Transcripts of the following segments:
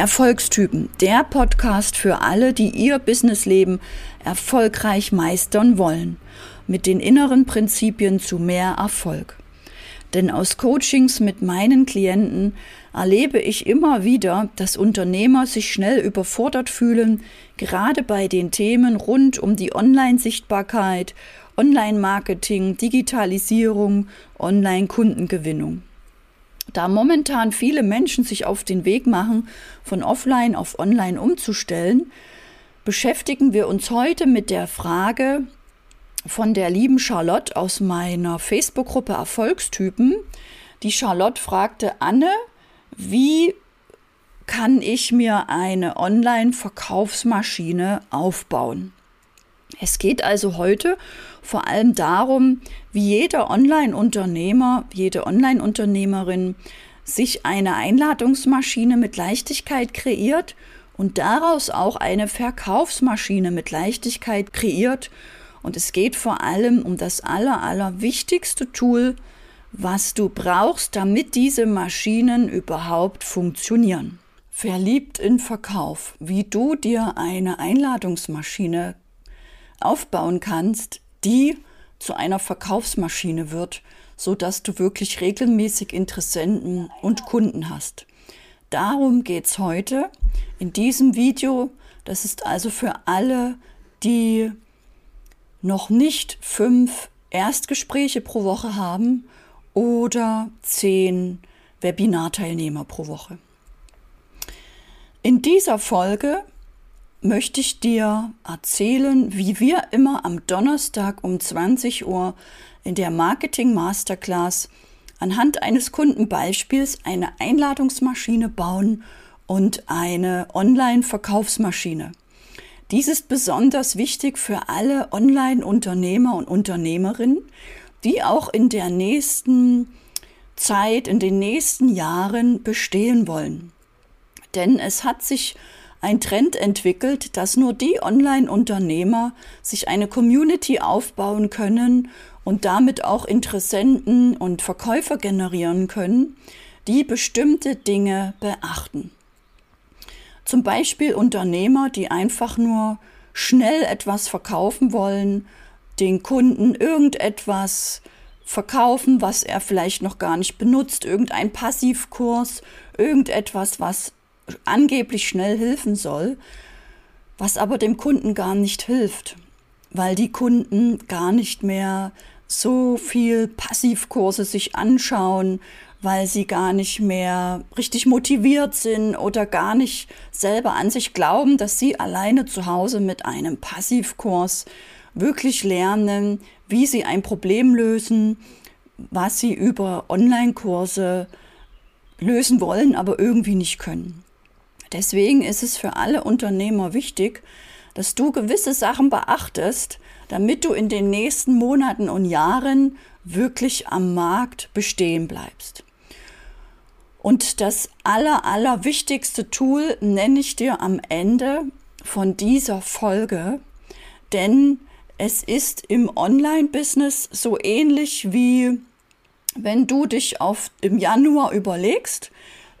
Erfolgstypen, der Podcast für alle, die ihr Businessleben erfolgreich meistern wollen, mit den inneren Prinzipien zu mehr Erfolg. Denn aus Coachings mit meinen Klienten erlebe ich immer wieder, dass Unternehmer sich schnell überfordert fühlen, gerade bei den Themen rund um die Online-Sichtbarkeit, Online-Marketing, Digitalisierung, Online-Kundengewinnung. Da momentan viele Menschen sich auf den Weg machen, von offline auf online umzustellen, beschäftigen wir uns heute mit der Frage von der lieben Charlotte aus meiner Facebook-Gruppe Erfolgstypen. Die Charlotte fragte Anne, wie kann ich mir eine Online-Verkaufsmaschine aufbauen? Es geht also heute vor allem darum, wie jeder Online-Unternehmer, jede Online-Unternehmerin sich eine Einladungsmaschine mit Leichtigkeit kreiert und daraus auch eine Verkaufsmaschine mit Leichtigkeit kreiert. Und es geht vor allem um das aller, aller wichtigste Tool, was du brauchst, damit diese Maschinen überhaupt funktionieren. Verliebt in Verkauf, wie du dir eine Einladungsmaschine aufbauen kannst, die zu einer Verkaufsmaschine wird, so dass du wirklich regelmäßig Interessenten und Kunden hast. Darum geht es heute in diesem Video. Das ist also für alle, die noch nicht fünf Erstgespräche pro Woche haben oder zehn Webinarteilnehmer pro Woche. In dieser Folge möchte ich dir erzählen, wie wir immer am Donnerstag um 20 Uhr in der Marketing Masterclass anhand eines Kundenbeispiels eine Einladungsmaschine bauen und eine Online-Verkaufsmaschine. Dies ist besonders wichtig für alle Online-Unternehmer und Unternehmerinnen, die auch in der nächsten Zeit, in den nächsten Jahren bestehen wollen. Denn es hat sich ein Trend entwickelt, dass nur die Online-Unternehmer sich eine Community aufbauen können und damit auch Interessenten und Verkäufer generieren können, die bestimmte Dinge beachten. Zum Beispiel Unternehmer, die einfach nur schnell etwas verkaufen wollen, den Kunden irgendetwas verkaufen, was er vielleicht noch gar nicht benutzt, irgendein Passivkurs, irgendetwas, was angeblich schnell helfen soll, was aber dem Kunden gar nicht hilft, weil die Kunden gar nicht mehr so viel Passivkurse sich anschauen, weil sie gar nicht mehr richtig motiviert sind oder gar nicht selber an sich glauben, dass sie alleine zu Hause mit einem Passivkurs wirklich lernen, wie sie ein Problem lösen, was sie über Online-Kurse lösen wollen, aber irgendwie nicht können. Deswegen ist es für alle Unternehmer wichtig, dass du gewisse Sachen beachtest, damit du in den nächsten Monaten und Jahren wirklich am Markt bestehen bleibst. Und das aller, aller wichtigste Tool nenne ich dir am Ende von dieser Folge, denn es ist im Online-Business so ähnlich wie wenn du dich auf im Januar überlegst,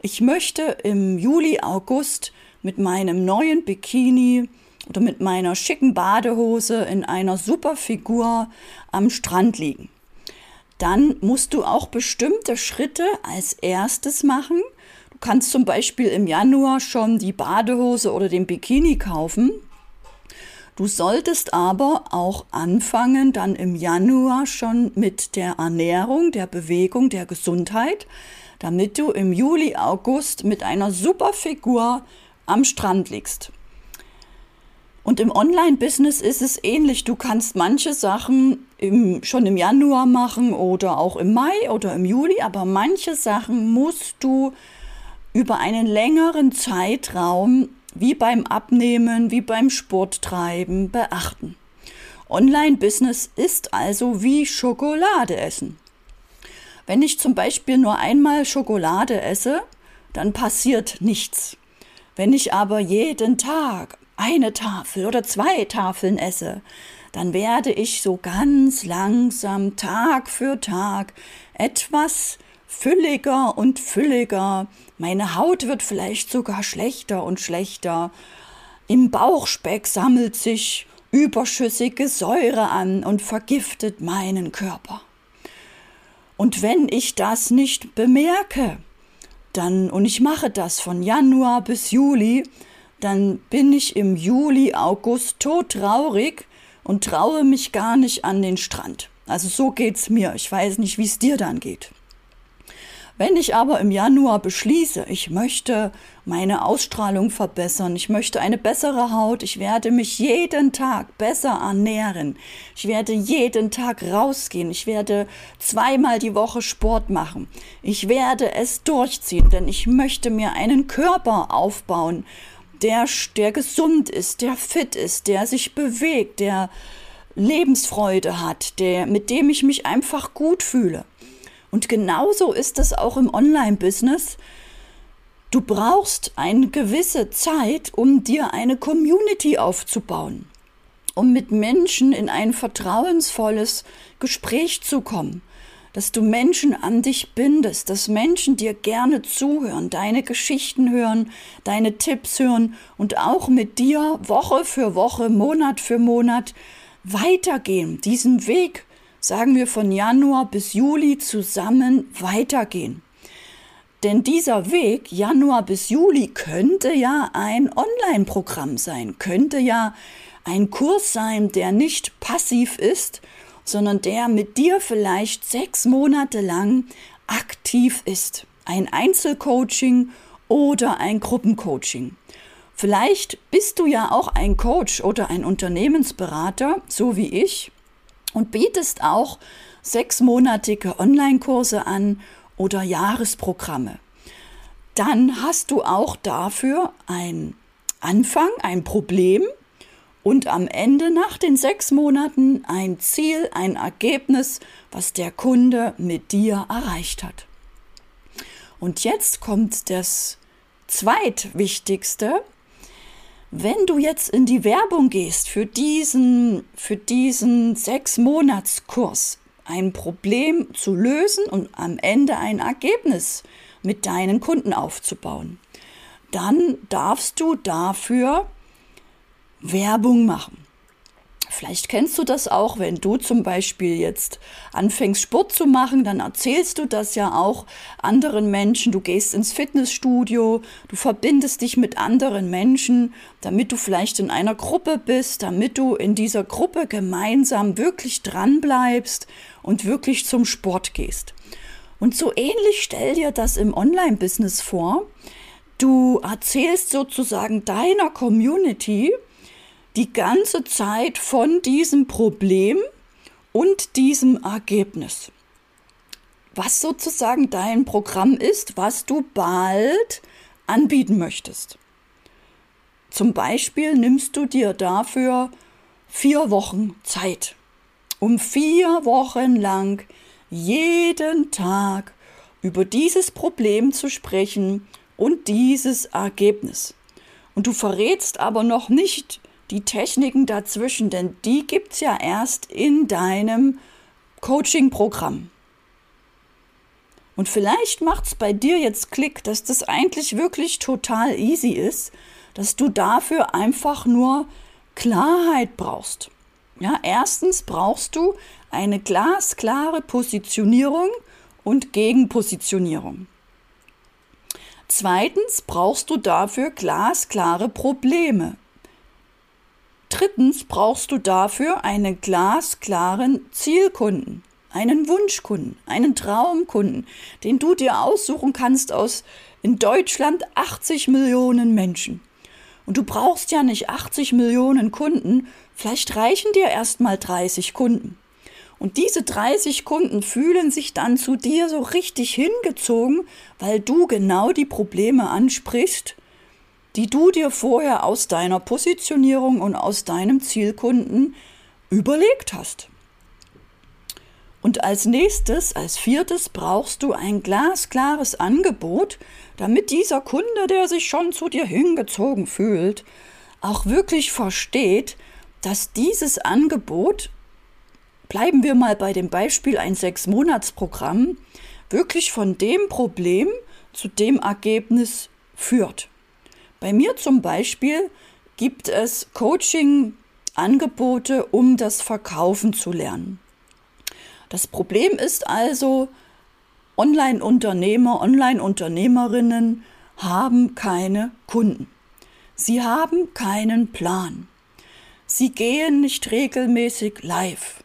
ich möchte im Juli, August mit meinem neuen Bikini oder mit meiner schicken Badehose in einer super Figur am Strand liegen. Dann musst du auch bestimmte Schritte als erstes machen. Du kannst zum Beispiel im Januar schon die Badehose oder den Bikini kaufen. Du solltest aber auch anfangen, dann im Januar schon mit der Ernährung, der Bewegung, der Gesundheit, damit du im Juli, August mit einer super Figur am Strand liegst. Und im Online-Business ist es ähnlich. Du kannst manche Sachen im, schon im Januar machen oder auch im Mai oder im Juli, aber manche Sachen musst du über einen längeren Zeitraum, wie beim Abnehmen, wie beim Sporttreiben, beachten. Online-Business ist also wie Schokolade essen. Wenn ich zum Beispiel nur einmal Schokolade esse, dann passiert nichts. Wenn ich aber jeden Tag eine Tafel oder zwei Tafeln esse, dann werde ich so ganz langsam Tag für Tag etwas fülliger und fülliger. Meine Haut wird vielleicht sogar schlechter und schlechter. Im Bauchspeck sammelt sich überschüssige Säure an und vergiftet meinen Körper. Und wenn ich das nicht bemerke, dann, und ich mache das von Januar bis Juli, dann bin ich im Juli, August todtraurig und traue mich gar nicht an den Strand. Also so geht's mir. Ich weiß nicht, wie es dir dann geht. Wenn ich aber im Januar beschließe, ich möchte meine Ausstrahlung verbessern, ich möchte eine bessere Haut, ich werde mich jeden Tag besser ernähren, ich werde jeden Tag rausgehen, ich werde zweimal die Woche Sport machen, ich werde es durchziehen, denn ich möchte mir einen Körper aufbauen, der, der gesund ist, der fit ist, der sich bewegt, der Lebensfreude hat, der, mit dem ich mich einfach gut fühle. Und genauso ist es auch im Online-Business. Du brauchst eine gewisse Zeit, um dir eine Community aufzubauen, um mit Menschen in ein vertrauensvolles Gespräch zu kommen, dass du Menschen an dich bindest, dass Menschen dir gerne zuhören, deine Geschichten hören, deine Tipps hören und auch mit dir Woche für Woche, Monat für Monat weitergehen, diesen Weg sagen wir von Januar bis Juli zusammen weitergehen. Denn dieser Weg, Januar bis Juli, könnte ja ein Online-Programm sein, könnte ja ein Kurs sein, der nicht passiv ist, sondern der mit dir vielleicht sechs Monate lang aktiv ist. Ein Einzelcoaching oder ein Gruppencoaching. Vielleicht bist du ja auch ein Coach oder ein Unternehmensberater, so wie ich, und bietest auch sechsmonatige Online-Kurse an oder Jahresprogramme. Dann hast du auch dafür ein Anfang, ein Problem und am Ende nach den sechs Monaten ein Ziel, ein Ergebnis, was der Kunde mit dir erreicht hat. Und jetzt kommt das zweitwichtigste, wenn du jetzt in die Werbung gehst für diesen, für diesen sechs Monatskurs, ein Problem zu lösen und am Ende ein Ergebnis mit deinen Kunden aufzubauen, dann darfst du dafür Werbung machen. Vielleicht kennst du das auch, wenn du zum Beispiel jetzt anfängst Sport zu machen, dann erzählst du das ja auch anderen Menschen. Du gehst ins Fitnessstudio, du verbindest dich mit anderen Menschen, damit du vielleicht in einer Gruppe bist, damit du in dieser Gruppe gemeinsam wirklich dran bleibst und wirklich zum Sport gehst. Und so ähnlich stell dir das im Online-Business vor. Du erzählst sozusagen deiner Community, die ganze Zeit von diesem Problem und diesem Ergebnis. Was sozusagen dein Programm ist, was du bald anbieten möchtest. Zum Beispiel nimmst du dir dafür vier Wochen Zeit, um vier Wochen lang jeden Tag über dieses Problem zu sprechen und dieses Ergebnis. Und du verrätst aber noch nicht, die Techniken dazwischen, denn die gibt es ja erst in deinem Coaching-Programm. Und vielleicht macht es bei dir jetzt Klick, dass das eigentlich wirklich total easy ist, dass du dafür einfach nur Klarheit brauchst. Ja, erstens brauchst du eine glasklare Positionierung und Gegenpositionierung. Zweitens brauchst du dafür glasklare Probleme. Drittens brauchst du dafür einen glasklaren Zielkunden, einen Wunschkunden, einen Traumkunden, den du dir aussuchen kannst aus in Deutschland 80 Millionen Menschen. Und du brauchst ja nicht 80 Millionen Kunden, vielleicht reichen dir erstmal 30 Kunden. Und diese 30 Kunden fühlen sich dann zu dir so richtig hingezogen, weil du genau die Probleme ansprichst, die du dir vorher aus deiner Positionierung und aus deinem Zielkunden überlegt hast. Und als nächstes, als viertes brauchst du ein glasklares Angebot, damit dieser Kunde, der sich schon zu dir hingezogen fühlt, auch wirklich versteht, dass dieses Angebot, bleiben wir mal bei dem Beispiel ein Sechs-Monats-Programm, wirklich von dem Problem zu dem Ergebnis führt. Bei mir zum Beispiel gibt es Coaching-Angebote, um das Verkaufen zu lernen. Das Problem ist also, Online-Unternehmer, Online-Unternehmerinnen haben keine Kunden. Sie haben keinen Plan. Sie gehen nicht regelmäßig live.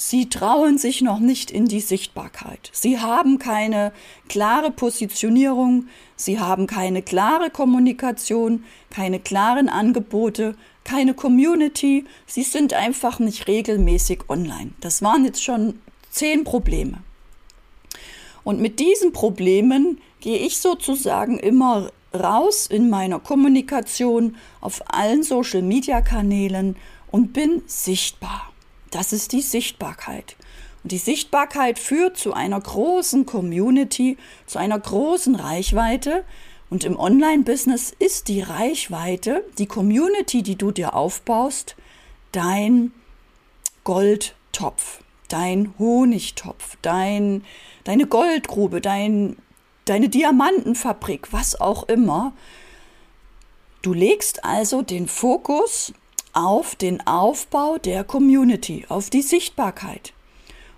Sie trauen sich noch nicht in die Sichtbarkeit. Sie haben keine klare Positionierung, sie haben keine klare Kommunikation, keine klaren Angebote, keine Community. Sie sind einfach nicht regelmäßig online. Das waren jetzt schon zehn Probleme. Und mit diesen Problemen gehe ich sozusagen immer raus in meiner Kommunikation auf allen Social-Media-Kanälen und bin sichtbar. Das ist die Sichtbarkeit. Und die Sichtbarkeit führt zu einer großen Community, zu einer großen Reichweite. Und im Online-Business ist die Reichweite, die Community, die du dir aufbaust, dein Goldtopf, dein Honigtopf, dein, deine Goldgrube, dein, deine Diamantenfabrik, was auch immer. Du legst also den Fokus auf den Aufbau der Community, auf die Sichtbarkeit.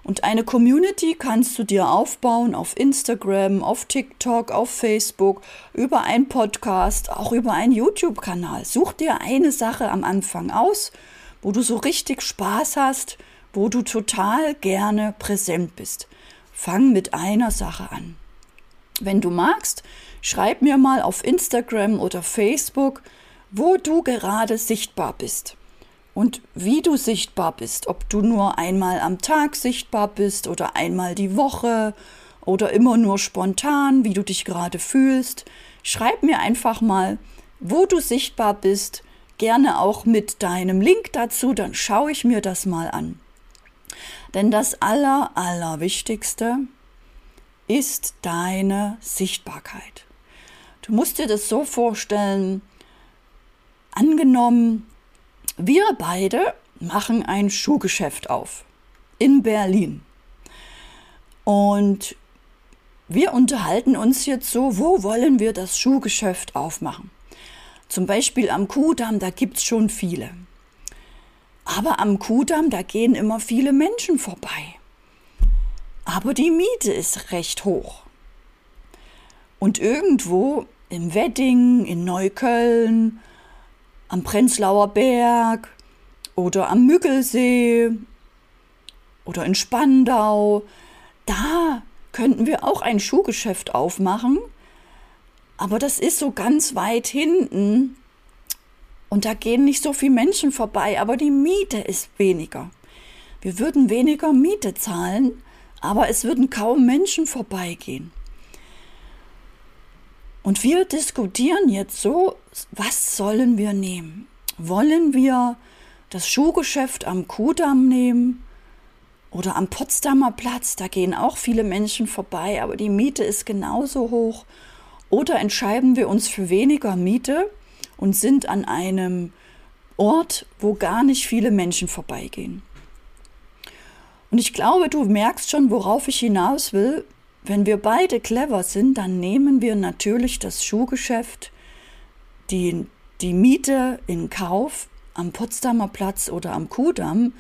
Und eine Community kannst du dir aufbauen auf Instagram, auf TikTok, auf Facebook, über einen Podcast, auch über einen YouTube-Kanal. Such dir eine Sache am Anfang aus, wo du so richtig Spaß hast, wo du total gerne präsent bist. Fang mit einer Sache an. Wenn du magst, schreib mir mal auf Instagram oder Facebook, wo du gerade sichtbar bist und wie du sichtbar bist, ob du nur einmal am Tag sichtbar bist oder einmal die Woche oder immer nur spontan, wie du dich gerade fühlst. Schreib mir einfach mal, wo du sichtbar bist, gerne auch mit deinem Link dazu, dann schaue ich mir das mal an. Denn das Aller, Allerwichtigste ist deine Sichtbarkeit. Du musst dir das so vorstellen, Angenommen, wir beide machen ein Schuhgeschäft auf in Berlin. Und wir unterhalten uns jetzt so, wo wollen wir das Schuhgeschäft aufmachen? Zum Beispiel am Kudamm, da gibt es schon viele. Aber am Kudamm, da gehen immer viele Menschen vorbei. Aber die Miete ist recht hoch. Und irgendwo im Wedding, in Neukölln am Prenzlauer Berg oder am Müggelsee oder in Spandau. Da könnten wir auch ein Schuhgeschäft aufmachen. Aber das ist so ganz weit hinten und da gehen nicht so viele Menschen vorbei, aber die Miete ist weniger. Wir würden weniger Miete zahlen, aber es würden kaum Menschen vorbeigehen. Und wir diskutieren jetzt so, was sollen wir nehmen? Wollen wir das Schuhgeschäft am Kudamm nehmen oder am Potsdamer Platz? Da gehen auch viele Menschen vorbei, aber die Miete ist genauso hoch. Oder entscheiden wir uns für weniger Miete und sind an einem Ort, wo gar nicht viele Menschen vorbeigehen. Und ich glaube, du merkst schon, worauf ich hinaus will. Wenn wir beide clever sind, dann nehmen wir natürlich das Schuhgeschäft, die, die Miete in Kauf am Potsdamer Platz oder am Kudamm,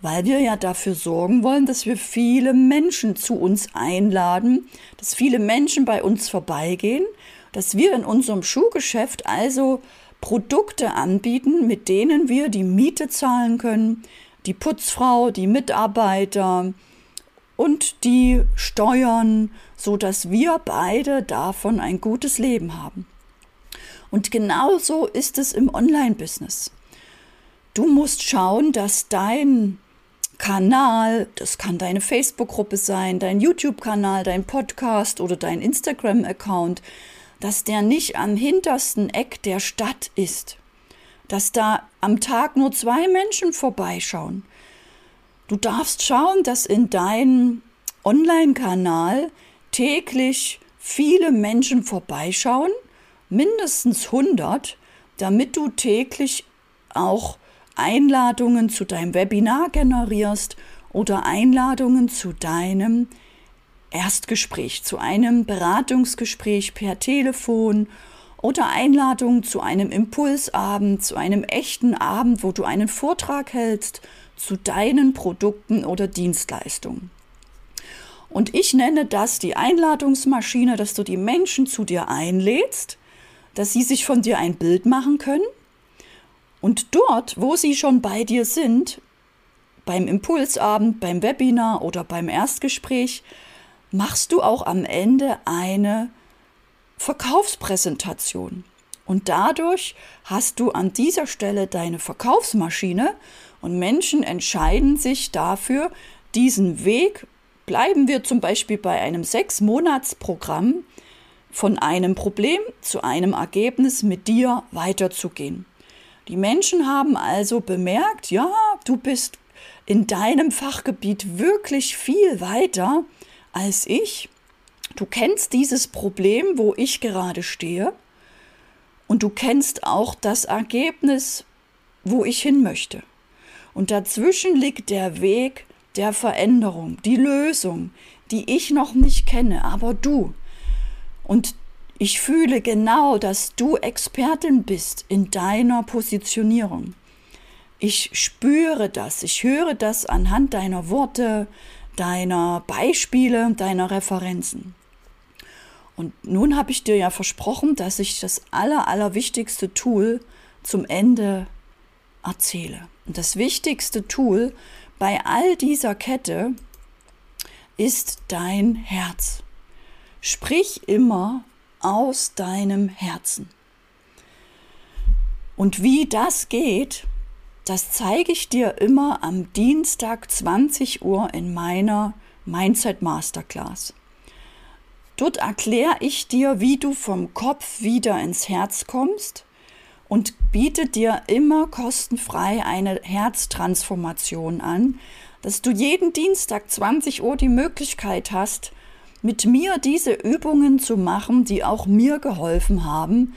weil wir ja dafür sorgen wollen, dass wir viele Menschen zu uns einladen, dass viele Menschen bei uns vorbeigehen, dass wir in unserem Schuhgeschäft also Produkte anbieten, mit denen wir die Miete zahlen können, die Putzfrau, die Mitarbeiter, und die Steuern, so dass wir beide davon ein gutes Leben haben. Und genauso ist es im Online-Business. Du musst schauen, dass dein Kanal, das kann deine Facebook-Gruppe sein, dein YouTube-Kanal, dein Podcast oder dein Instagram-Account, dass der nicht am hintersten Eck der Stadt ist, dass da am Tag nur zwei Menschen vorbeischauen, Du darfst schauen, dass in deinem Online-Kanal täglich viele Menschen vorbeischauen, mindestens 100, damit du täglich auch Einladungen zu deinem Webinar generierst oder Einladungen zu deinem Erstgespräch, zu einem Beratungsgespräch per Telefon oder Einladung zu einem Impulsabend, zu einem echten Abend, wo du einen Vortrag hältst zu deinen Produkten oder Dienstleistungen. Und ich nenne das die Einladungsmaschine, dass du die Menschen zu dir einlädst, dass sie sich von dir ein Bild machen können. Und dort, wo sie schon bei dir sind, beim Impulsabend, beim Webinar oder beim Erstgespräch, machst du auch am Ende eine Verkaufspräsentation. Und dadurch hast du an dieser Stelle deine Verkaufsmaschine und Menschen entscheiden sich dafür, diesen Weg Bleiben wir zum Beispiel bei einem Sechs-Monats-Programm von einem Problem zu einem Ergebnis mit dir weiterzugehen. Die Menschen haben also bemerkt, ja, du bist in deinem Fachgebiet wirklich viel weiter als ich. Du kennst dieses Problem, wo ich gerade stehe. Und du kennst auch das Ergebnis, wo ich hin möchte. Und dazwischen liegt der Weg, der Veränderung, die Lösung, die ich noch nicht kenne, aber du. Und ich fühle genau, dass du Expertin bist in deiner Positionierung. Ich spüre das, ich höre das anhand deiner Worte, deiner Beispiele, deiner Referenzen. Und nun habe ich dir ja versprochen, dass ich das aller, allerwichtigste Tool zum Ende erzähle. Das wichtigste Tool bei all dieser Kette ist dein Herz. Sprich immer aus deinem Herzen. Und wie das geht, das zeige ich dir immer am Dienstag 20 Uhr in meiner Mindset Masterclass. Dort erkläre ich dir, wie du vom Kopf wieder ins Herz kommst und bietet dir immer kostenfrei eine Herztransformation an, dass du jeden Dienstag 20 Uhr die Möglichkeit hast, mit mir diese Übungen zu machen, die auch mir geholfen haben,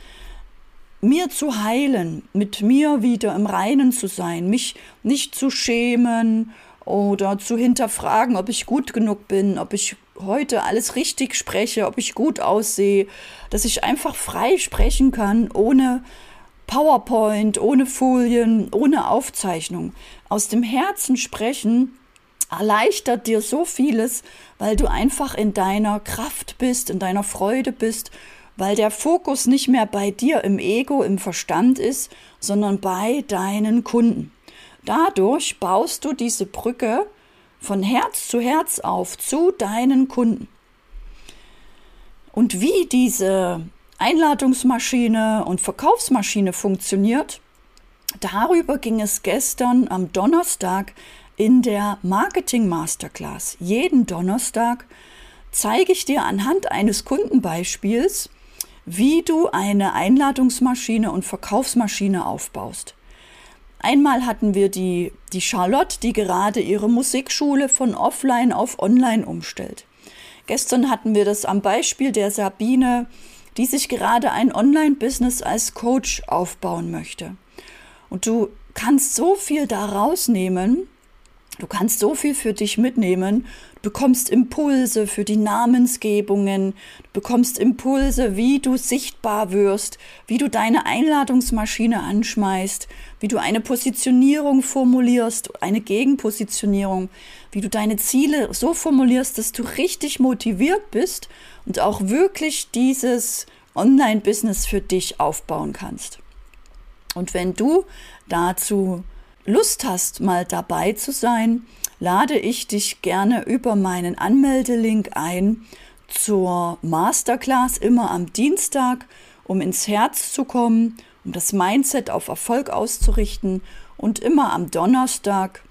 mir zu heilen, mit mir wieder im Reinen zu sein, mich nicht zu schämen oder zu hinterfragen, ob ich gut genug bin, ob ich heute alles richtig spreche, ob ich gut aussehe, dass ich einfach frei sprechen kann, ohne PowerPoint, ohne Folien, ohne Aufzeichnung. Aus dem Herzen sprechen erleichtert dir so vieles, weil du einfach in deiner Kraft bist, in deiner Freude bist, weil der Fokus nicht mehr bei dir im Ego, im Verstand ist, sondern bei deinen Kunden. Dadurch baust du diese Brücke von Herz zu Herz auf zu deinen Kunden. Und wie diese Einladungsmaschine und Verkaufsmaschine funktioniert. Darüber ging es gestern am Donnerstag in der Marketing Masterclass. Jeden Donnerstag zeige ich dir anhand eines Kundenbeispiels, wie du eine Einladungsmaschine und Verkaufsmaschine aufbaust. Einmal hatten wir die, die Charlotte, die gerade ihre Musikschule von offline auf online umstellt. Gestern hatten wir das am Beispiel der Sabine, die sich gerade ein Online-Business als Coach aufbauen möchte. Und du kannst so viel daraus nehmen, du kannst so viel für dich mitnehmen, du bekommst Impulse für die Namensgebungen, du bekommst Impulse, wie du sichtbar wirst, wie du deine Einladungsmaschine anschmeißt, wie du eine Positionierung formulierst, eine Gegenpositionierung, wie du deine Ziele so formulierst, dass du richtig motiviert bist und auch wirklich dieses Online-Business für dich aufbauen kannst. Und wenn du dazu Lust hast, mal dabei zu sein, lade ich dich gerne über meinen Anmeldelink ein zur Masterclass immer am Dienstag, um ins Herz zu kommen, um das Mindset auf Erfolg auszurichten und immer am Donnerstag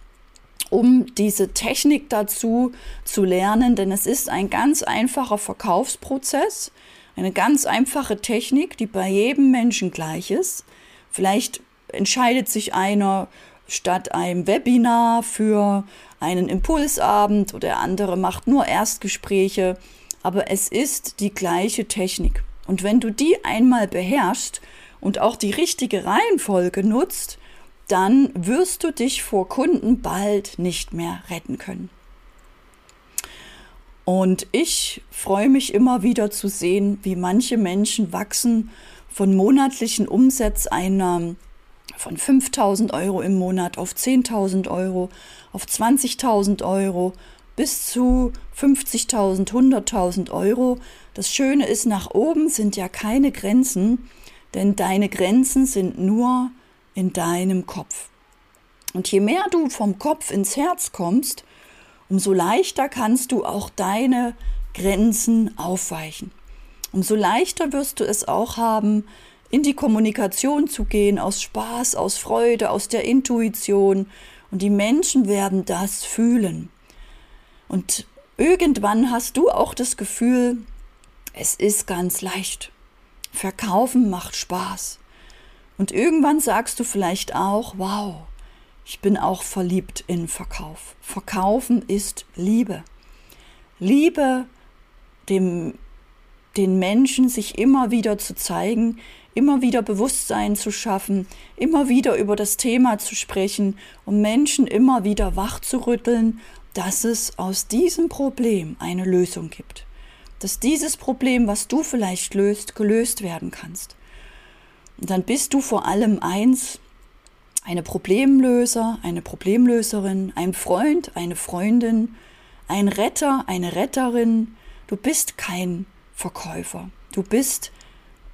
um diese Technik dazu zu lernen, denn es ist ein ganz einfacher Verkaufsprozess, eine ganz einfache Technik, die bei jedem Menschen gleich ist. Vielleicht entscheidet sich einer statt einem Webinar für einen Impulsabend oder der andere macht nur Erstgespräche, aber es ist die gleiche Technik. Und wenn du die einmal beherrschst und auch die richtige Reihenfolge nutzt, dann wirst du dich vor Kunden bald nicht mehr retten können. Und ich freue mich immer wieder zu sehen, wie manche Menschen wachsen von monatlichen Umsatzeinnahmen von 5000 Euro im Monat auf 10.000 Euro, auf 20.000 Euro bis zu 50.000, 100.000 Euro. Das Schöne ist, nach oben sind ja keine Grenzen, denn deine Grenzen sind nur in deinem Kopf. Und je mehr du vom Kopf ins Herz kommst, umso leichter kannst du auch deine Grenzen aufweichen. Umso leichter wirst du es auch haben, in die Kommunikation zu gehen, aus Spaß, aus Freude, aus der Intuition. Und die Menschen werden das fühlen. Und irgendwann hast du auch das Gefühl, es ist ganz leicht. Verkaufen macht Spaß. Und irgendwann sagst du vielleicht auch, wow, ich bin auch verliebt in Verkauf. Verkaufen ist Liebe. Liebe, dem, den Menschen sich immer wieder zu zeigen, immer wieder Bewusstsein zu schaffen, immer wieder über das Thema zu sprechen und Menschen immer wieder wach zu rütteln, dass es aus diesem Problem eine Lösung gibt. Dass dieses Problem, was du vielleicht löst, gelöst werden kannst. Dann bist du vor allem eins, eine Problemlöser, eine Problemlöserin, ein Freund, eine Freundin, ein Retter, eine Retterin. Du bist kein Verkäufer. Du bist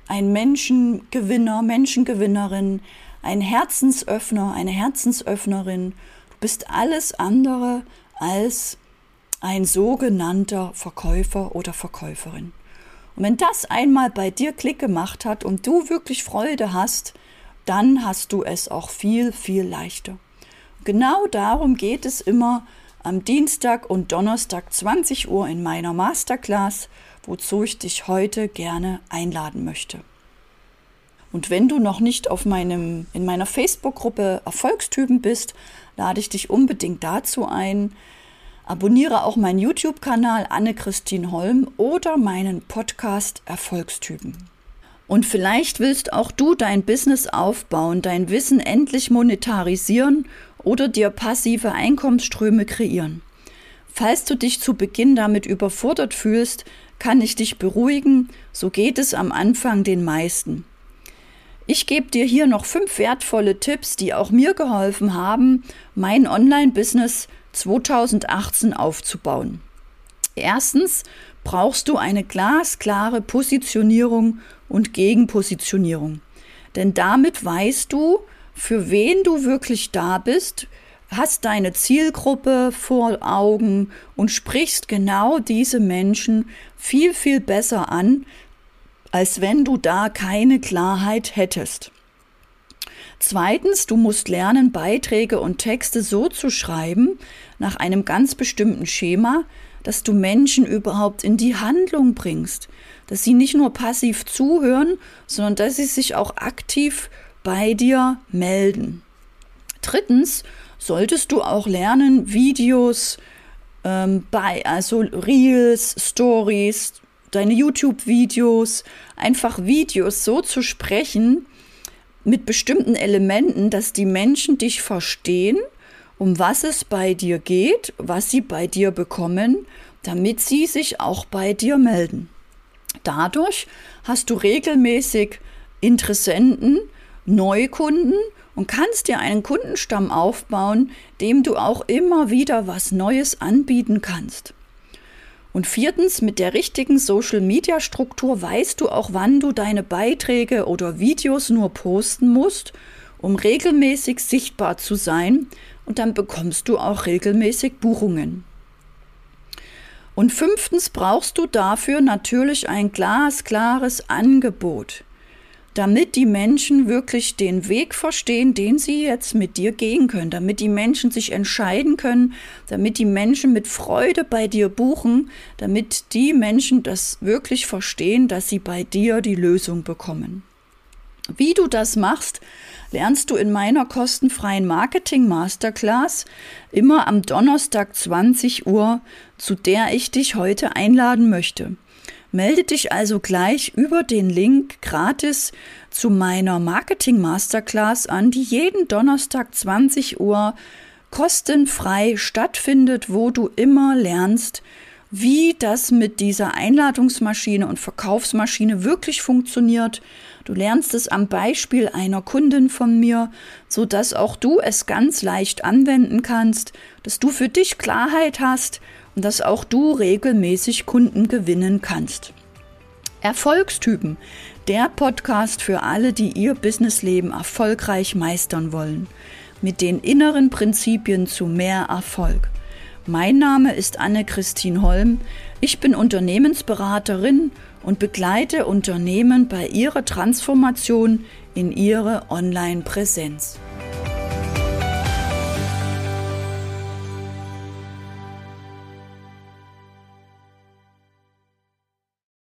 ein Menschengewinner, Menschengewinnerin, ein Herzensöffner, eine Herzensöffnerin. Du bist alles andere als ein sogenannter Verkäufer oder Verkäuferin. Wenn das einmal bei dir Klick gemacht hat und du wirklich Freude hast, dann hast du es auch viel, viel leichter. Genau darum geht es immer am Dienstag und Donnerstag 20 Uhr in meiner Masterclass, wozu ich dich heute gerne einladen möchte. Und wenn du noch nicht auf meinem, in meiner Facebook-Gruppe Erfolgstypen bist, lade ich dich unbedingt dazu ein. Abonniere auch meinen YouTube-Kanal Anne-Christine Holm oder meinen Podcast Erfolgstypen. Und vielleicht willst auch du dein Business aufbauen, dein Wissen endlich monetarisieren oder dir passive Einkommensströme kreieren. Falls du dich zu Beginn damit überfordert fühlst, kann ich dich beruhigen, so geht es am Anfang den meisten. Ich gebe dir hier noch fünf wertvolle Tipps, die auch mir geholfen haben, mein Online-Business 2018 aufzubauen. Erstens brauchst du eine glasklare Positionierung und Gegenpositionierung. Denn damit weißt du, für wen du wirklich da bist, hast deine Zielgruppe vor Augen und sprichst genau diese Menschen viel, viel besser an, als wenn du da keine Klarheit hättest. Zweitens, du musst lernen, Beiträge und Texte so zu schreiben, nach einem ganz bestimmten Schema, dass du Menschen überhaupt in die Handlung bringst, dass sie nicht nur passiv zuhören, sondern dass sie sich auch aktiv bei dir melden. Drittens, solltest du auch lernen, Videos ähm, bei, also Reels, Stories, deine YouTube-Videos, einfach Videos so zu sprechen mit bestimmten Elementen, dass die Menschen dich verstehen, um was es bei dir geht, was sie bei dir bekommen, damit sie sich auch bei dir melden. Dadurch hast du regelmäßig Interessenten, Neukunden und kannst dir einen Kundenstamm aufbauen, dem du auch immer wieder was Neues anbieten kannst. Und viertens, mit der richtigen Social-Media-Struktur weißt du auch, wann du deine Beiträge oder Videos nur posten musst, um regelmäßig sichtbar zu sein und dann bekommst du auch regelmäßig Buchungen. Und fünftens brauchst du dafür natürlich ein glasklares Angebot damit die Menschen wirklich den Weg verstehen, den sie jetzt mit dir gehen können, damit die Menschen sich entscheiden können, damit die Menschen mit Freude bei dir buchen, damit die Menschen das wirklich verstehen, dass sie bei dir die Lösung bekommen. Wie du das machst, lernst du in meiner kostenfreien Marketing Masterclass immer am Donnerstag 20 Uhr, zu der ich dich heute einladen möchte. Melde dich also gleich über den Link gratis zu meiner Marketing Masterclass an, die jeden Donnerstag 20 Uhr kostenfrei stattfindet, wo du immer lernst, wie das mit dieser Einladungsmaschine und Verkaufsmaschine wirklich funktioniert. Du lernst es am Beispiel einer Kundin von mir, so dass auch du es ganz leicht anwenden kannst, dass du für dich Klarheit hast und dass auch du regelmäßig Kunden gewinnen kannst. Erfolgstypen, der Podcast für alle, die ihr Businessleben erfolgreich meistern wollen, mit den inneren Prinzipien zu mehr Erfolg. Mein Name ist Anne-Christine Holm. Ich bin Unternehmensberaterin und begleite Unternehmen bei ihrer Transformation in ihre Online-Präsenz.